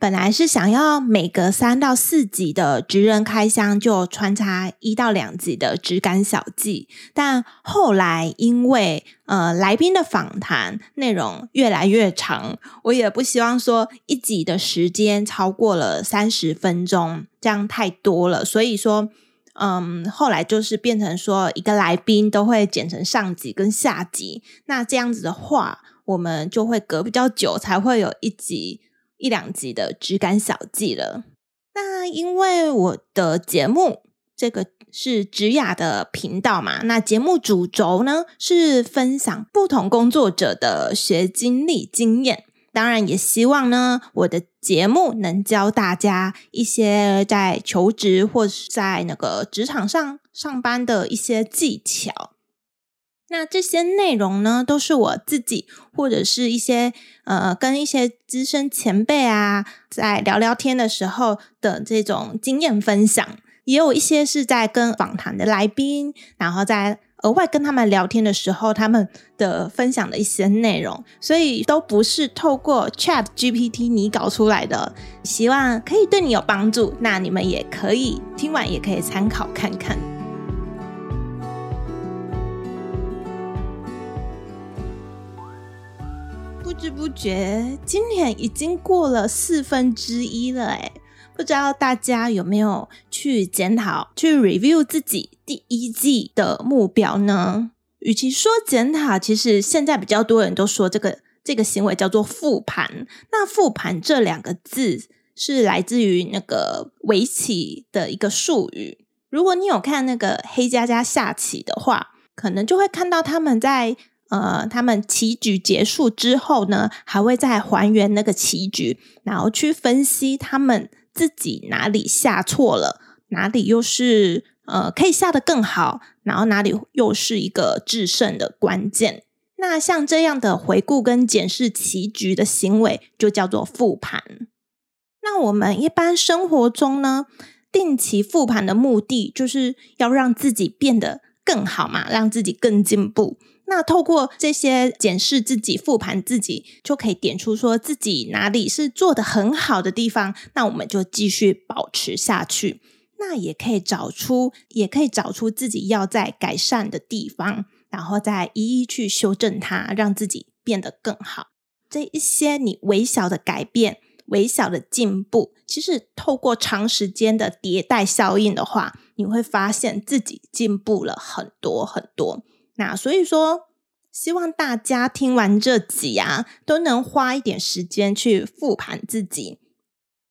本来是想要每隔三到四集的职人开箱就穿插一到两集的职感小记，但后来因为呃来宾的访谈内容越来越长，我也不希望说一集的时间超过了三十分钟，这样太多了，所以说嗯后来就是变成说一个来宾都会剪成上集跟下集，那这样子的话，我们就会隔比较久才会有一集。一两集的职感小记了。那因为我的节目这个是职雅的频道嘛，那节目主轴呢是分享不同工作者的学经历经验。当然也希望呢，我的节目能教大家一些在求职或是在那个职场上上班的一些技巧。那这些内容呢，都是我自己或者是一些呃跟一些资深前辈啊，在聊聊天的时候的这种经验分享，也有一些是在跟访谈的来宾，然后在额外跟他们聊天的时候，他们的分享的一些内容，所以都不是透过 Chat GPT 拟稿出来的，希望可以对你有帮助。那你们也可以听完，也可以参考看看。知不觉，今年已经过了四分之一了，诶，不知道大家有没有去检讨、去 review 自己第一季的目标呢？与其说检讨，其实现在比较多人都说这个这个行为叫做复盘。那复盘这两个字是来自于那个围棋的一个术语。如果你有看那个黑加加下棋的话，可能就会看到他们在。呃，他们棋局结束之后呢，还会再还原那个棋局，然后去分析他们自己哪里下错了，哪里又是呃可以下得更好，然后哪里又是一个制胜的关键。那像这样的回顾跟检视棋局的行为，就叫做复盘。那我们一般生活中呢，定期复盘的目的，就是要让自己变得更好嘛，让自己更进步。那透过这些检视自己、复盘自己，就可以点出说自己哪里是做得很好的地方，那我们就继续保持下去。那也可以找出，也可以找出自己要在改善的地方，然后再一一去修正它，让自己变得更好。这一些你微小的改变、微小的进步，其实透过长时间的迭代效应的话，你会发现自己进步了很多很多。那所以说，希望大家听完这集啊，都能花一点时间去复盘自己，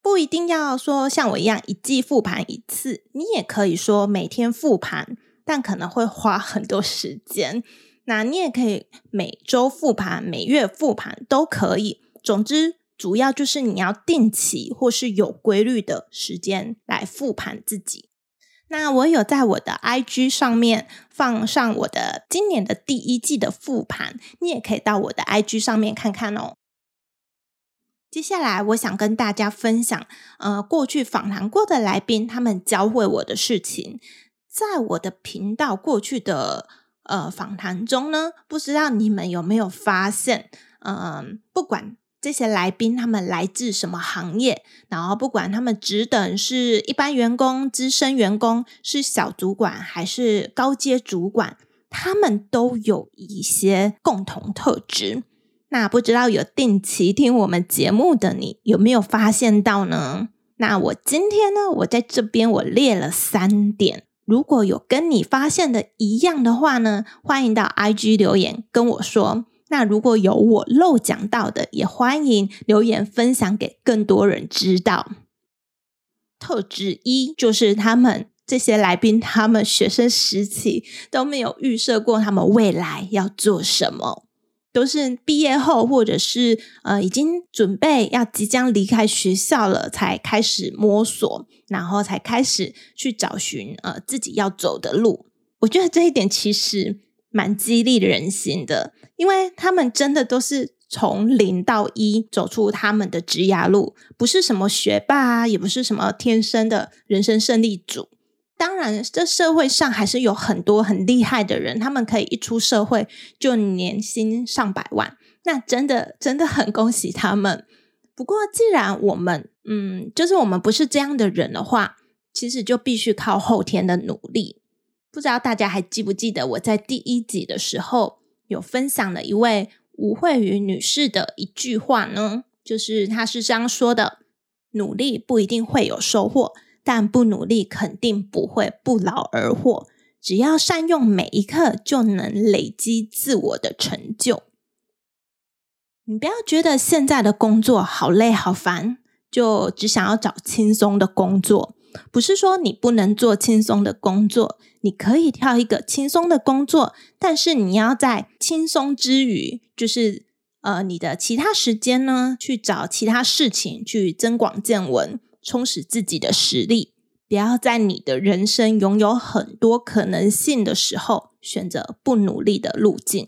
不一定要说像我一样一季复盘一次，你也可以说每天复盘，但可能会花很多时间。那你也可以每周复盘、每月复盘都可以。总之，主要就是你要定期或是有规律的时间来复盘自己。那我有在我的 IG 上面放上我的今年的第一季的复盘，你也可以到我的 IG 上面看看哦。接下来，我想跟大家分享，呃，过去访谈过的来宾他们教会我的事情。在我的频道过去的呃访谈中呢，不知道你们有没有发现，嗯、不管。这些来宾他们来自什么行业？然后不管他们职等是一般员工、资深员工，是小主管还是高阶主管，他们都有一些共同特质。那不知道有定期听我们节目的你有没有发现到呢？那我今天呢，我在这边我列了三点，如果有跟你发现的一样的话呢，欢迎到 IG 留言跟我说。那如果有我漏讲到的，也欢迎留言分享给更多人知道。特质一就是他们这些来宾，他们学生时期都没有预设过他们未来要做什么。都是毕业后或者是呃已经准备要即将离开学校了，才开始摸索，然后才开始去找寻呃自己要走的路。我觉得这一点其实蛮激励人心的，因为他们真的都是从零到一走出他们的职涯路，不是什么学霸啊，也不是什么天生的人生胜利组。当然，这社会上还是有很多很厉害的人，他们可以一出社会就年薪上百万，那真的真的很恭喜他们。不过，既然我们嗯，就是我们不是这样的人的话，其实就必须靠后天的努力。不知道大家还记不记得我在第一集的时候有分享了一位吴慧瑜女士的一句话呢？就是她是这样说的：“努力不一定会有收获，但不努力肯定不会不劳而获。只要善用每一刻，就能累积自我的成就。”你不要觉得现在的工作好累好烦，就只想要找轻松的工作。不是说你不能做轻松的工作，你可以挑一个轻松的工作，但是你要在轻松之余，就是呃你的其他时间呢，去找其他事情去增广见闻，充实自己的实力。不要在你的人生拥有很多可能性的时候，选择不努力的路径。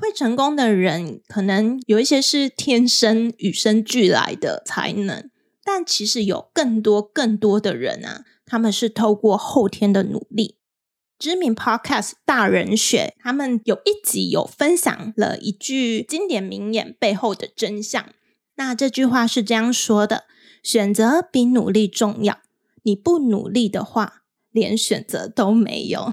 会成功的人，可能有一些是天生与生俱来的才能。但其实有更多更多的人啊，他们是透过后天的努力。知名 Podcast 大人学，他们有一集有分享了一句经典名言背后的真相。那这句话是这样说的：选择比努力重要。你不努力的话，连选择都没有。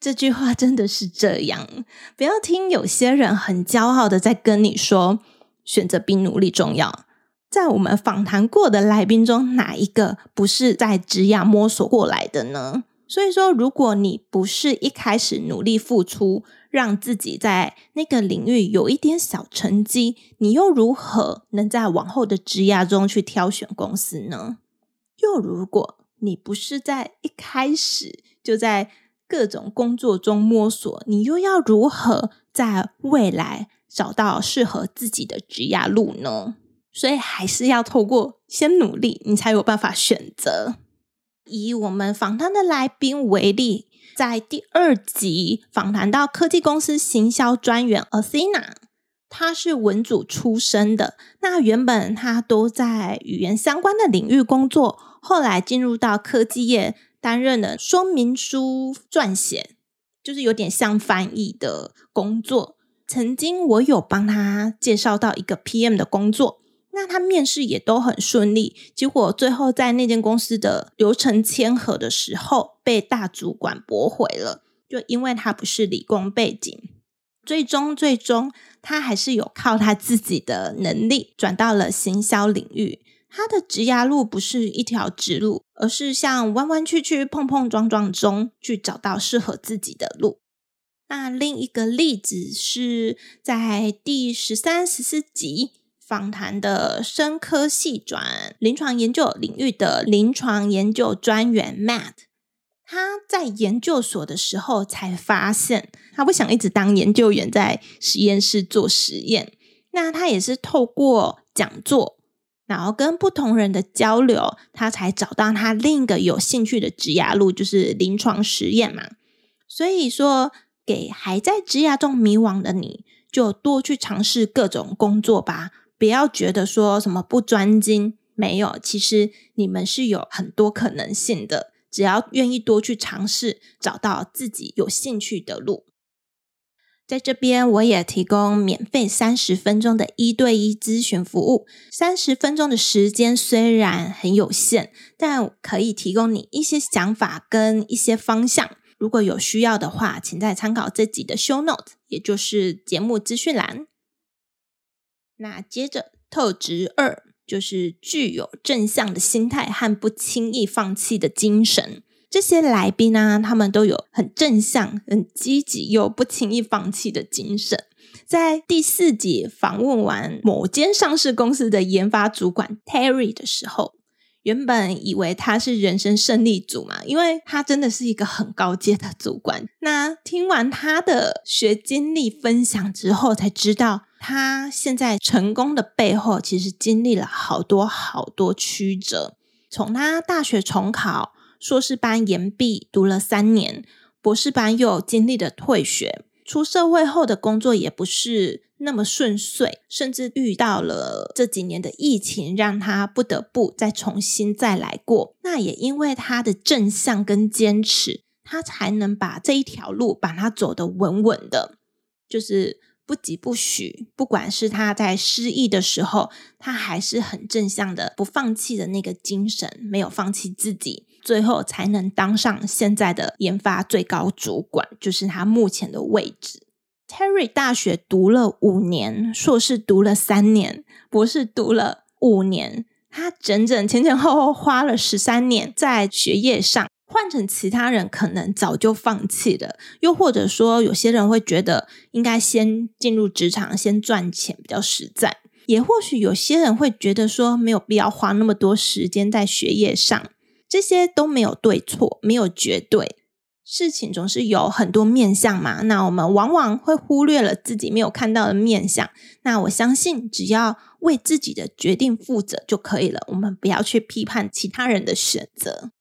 这句话真的是这样。不要听有些人很骄傲的在跟你说，选择比努力重要。在我们访谈过的来宾中，哪一个不是在职涯摸索过来的呢？所以说，如果你不是一开始努力付出，让自己在那个领域有一点小成绩，你又如何能在往后的职涯中去挑选公司呢？又如果你不是在一开始就在各种工作中摸索，你又要如何在未来找到适合自己的职涯路呢？所以还是要透过先努力，你才有办法选择。以我们访谈的来宾为例，在第二集访谈到科技公司行销专员 Athena，他是文组出身的。那原本他都在语言相关的领域工作，后来进入到科技业，担任了说明书撰写，就是有点像翻译的工作。曾经我有帮他介绍到一个 PM 的工作。那他面试也都很顺利，结果最后在那间公司的流程签核的时候，被大主管驳回了，就因为他不是理工背景。最终，最终他还是有靠他自己的能力转到了行销领域。他的职涯路不是一条直路，而是像弯弯曲曲、碰碰撞撞中去找到适合自己的路。那另一个例子是在第十三、十四集。访谈的生科系转临床研究领域的临床研究专员 Matt，他在研究所的时候才发现，他不想一直当研究员在实验室做实验。那他也是透过讲座，然后跟不同人的交流，他才找到他另一个有兴趣的职涯路，就是临床实验嘛。所以说，给还在职涯中迷惘的你，就多去尝试各种工作吧。不要觉得说什么不专精，没有，其实你们是有很多可能性的，只要愿意多去尝试，找到自己有兴趣的路。在这边，我也提供免费三十分钟的一对一咨询服务。三十分钟的时间虽然很有限，但可以提供你一些想法跟一些方向。如果有需要的话，请再参考这集的 show note，也就是节目资讯栏。那接着，特质二就是具有正向的心态和不轻易放弃的精神。这些来宾呢，他们都有很正向、很积极又不轻易放弃的精神。在第四集访问完某间上市公司的研发主管 Terry 的时候，原本以为他是人生胜利组嘛，因为他真的是一个很高阶的主管。那听完他的学经历分享之后，才知道他现在成功的背后，其实经历了好多好多曲折。从他大学重考，硕士班延毕读了三年，博士班又经历了退学，出社会后的工作也不是那么顺遂，甚至遇到了这几年的疫情，让他不得不再重新再来过。那也因为他的正向跟坚持，他才能把这一条路把它走得稳稳的，就是不疾不徐。不管是他在失意的时候，他还是很正向的，不放弃的那个精神，没有放弃自己，最后才能当上现在的研发最高主管，就是他目前的位置。Terry 大学读了五年，硕士读了三年，博士读了五年，他整整前前后后花了十三年在学业上。换成其他人，可能早就放弃了。又或者说，有些人会觉得应该先进入职场，先赚钱比较实在。也或许有些人会觉得说，没有必要花那么多时间在学业上。这些都没有对错，没有绝对。事情总是有很多面向嘛，那我们往往会忽略了自己没有看到的面向。那我相信，只要为自己的决定负责就可以了。我们不要去批判其他人的选择。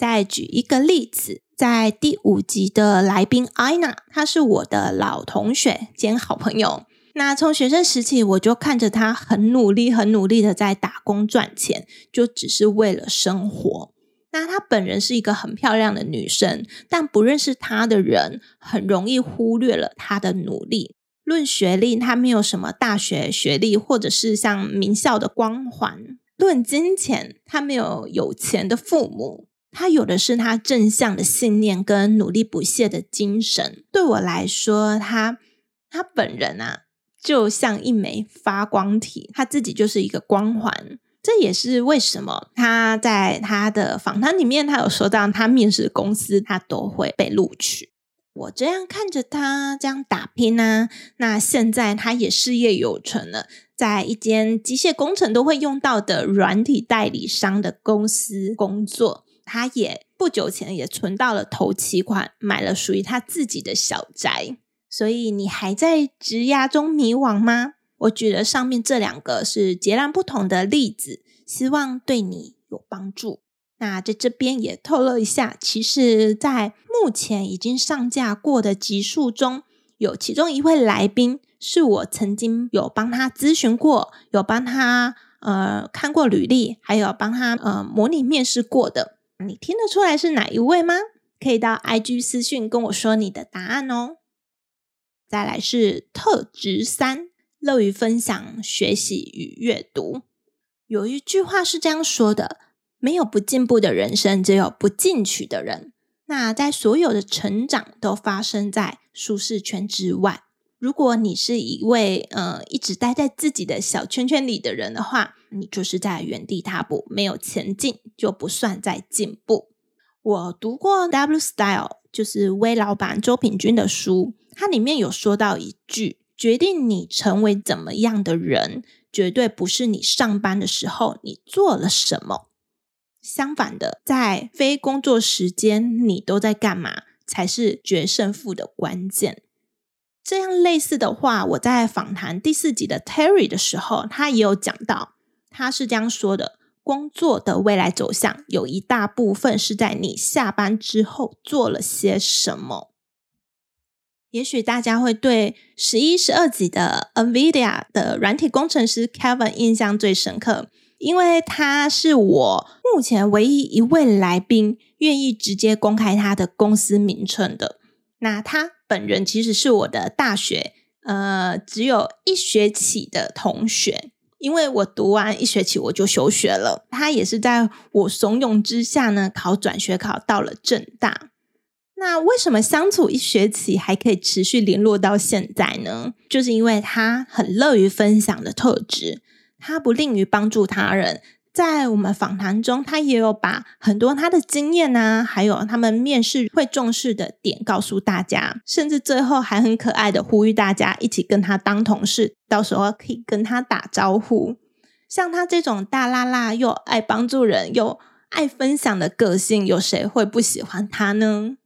再举一个例子，在第五集的来宾艾娜，她是我的老同学兼好朋友。那从学生时期，我就看着她很努力、很努力的在打工赚钱，就只是为了生活。那她本人是一个很漂亮的女生，但不认识她的人很容易忽略了她的努力。论学历，她没有什么大学学历，或者是像名校的光环；论金钱，她没有有钱的父母，他有的是他正向的信念跟努力不懈的精神。对我来说，他他本人啊，就像一枚发光体，他自己就是一个光环。这也是为什么他在他的访谈里面，他有说到他面试公司，他都会被录取。我这样看着他这样打拼呢、啊，那现在他也事业有成了，在一间机械工程都会用到的软体代理商的公司工作。他也不久前也存到了头期款，买了属于他自己的小宅。所以你还在职涯中迷惘吗？我举了上面这两个是截然不同的例子，希望对你有帮助。那在这边也透露一下，其实，在目前已经上架过的集数中，有其中一位来宾是我曾经有帮他咨询过，有帮他呃看过履历，还有帮他呃模拟面试过的。你听得出来是哪一位吗？可以到 IG 私讯跟我说你的答案哦。再来是特质三。乐于分享、学习与阅读。有一句话是这样说的：“没有不进步的人生，只有不进取的人。”那在所有的成长都发生在舒适圈之外。如果你是一位呃一直待在自己的小圈圈里的人的话，你就是在原地踏步，没有前进，就不算在进步。我读过《W Style》，就是威老板周品君的书，它里面有说到一句。决定你成为怎么样的人，绝对不是你上班的时候你做了什么。相反的，在非工作时间你都在干嘛，才是决胜负的关键。这样类似的话，我在访谈第四集的 Terry 的时候，他也有讲到，他是这样说的：工作的未来走向有一大部分是在你下班之后做了些什么。也许大家会对十一、十二集的 NVIDIA 的软体工程师 Kevin 印象最深刻，因为他是我目前唯一一位来宾愿意直接公开他的公司名称的。那他本人其实是我的大学呃只有一学期的同学，因为我读完一学期我就休学了。他也是在我怂恿之下呢，考转学考到了正大。那为什么相处一学期还可以持续联络到现在呢？就是因为他很乐于分享的特质，他不吝于帮助他人。在我们访谈中，他也有把很多他的经验啊，还有他们面试会重视的点告诉大家，甚至最后还很可爱的呼吁大家一起跟他当同事，到时候可以跟他打招呼。像他这种大剌剌又爱帮助人又爱分享的个性，有谁会不喜欢他呢？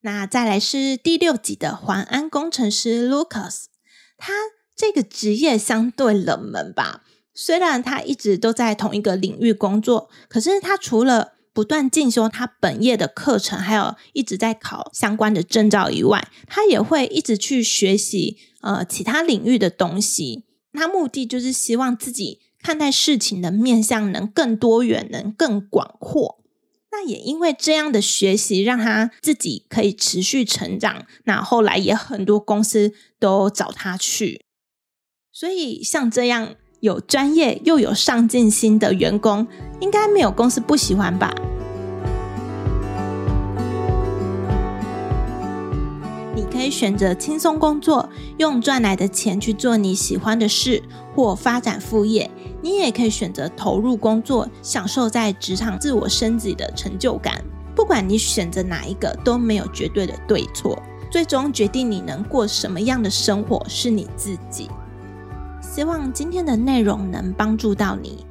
那再来是第六集的环安工程师 Lucas，他这个职业相对冷门吧。虽然他一直都在同一个领域工作，可是他除了不断进修他本业的课程，还有一直在考相关的证照以外，他也会一直去学习呃其他领域的东西。他目的就是希望自己看待事情的面向能更多元，能更广阔。那也因为这样的学习，让他自己可以持续成长。那后来也很多公司都找他去，所以像这样。有专业又有上进心的员工，应该没有公司不喜欢吧？你可以选择轻松工作，用赚来的钱去做你喜欢的事，或发展副业。你也可以选择投入工作，享受在职场自我升级的成就感。不管你选择哪一个，都没有绝对的对错。最终决定你能过什么样的生活，是你自己。希望今天的内容能帮助到你。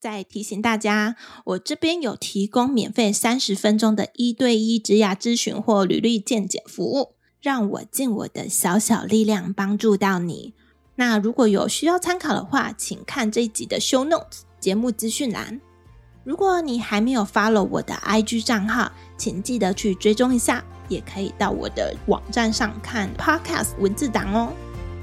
再提醒大家，我这边有提供免费三十分钟的一对一职涯咨询或履历健检服务，让我尽我的小小力量帮助到你。那如果有需要参考的话，请看这一集的 show notes 节目资讯栏。如果你还没有 follow 我的 IG 账号，请记得去追踪一下。也可以到我的网站上看 Podcast 文字档哦。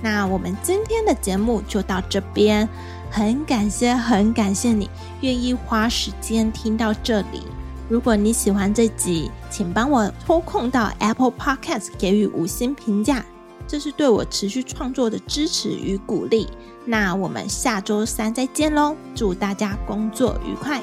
那我们今天的节目就到这边，很感谢，很感谢你愿意花时间听到这里。如果你喜欢这集，请帮我抽空到 Apple Podcast 给予五星评价，这是对我持续创作的支持与鼓励。那我们下周三再见喽，祝大家工作愉快。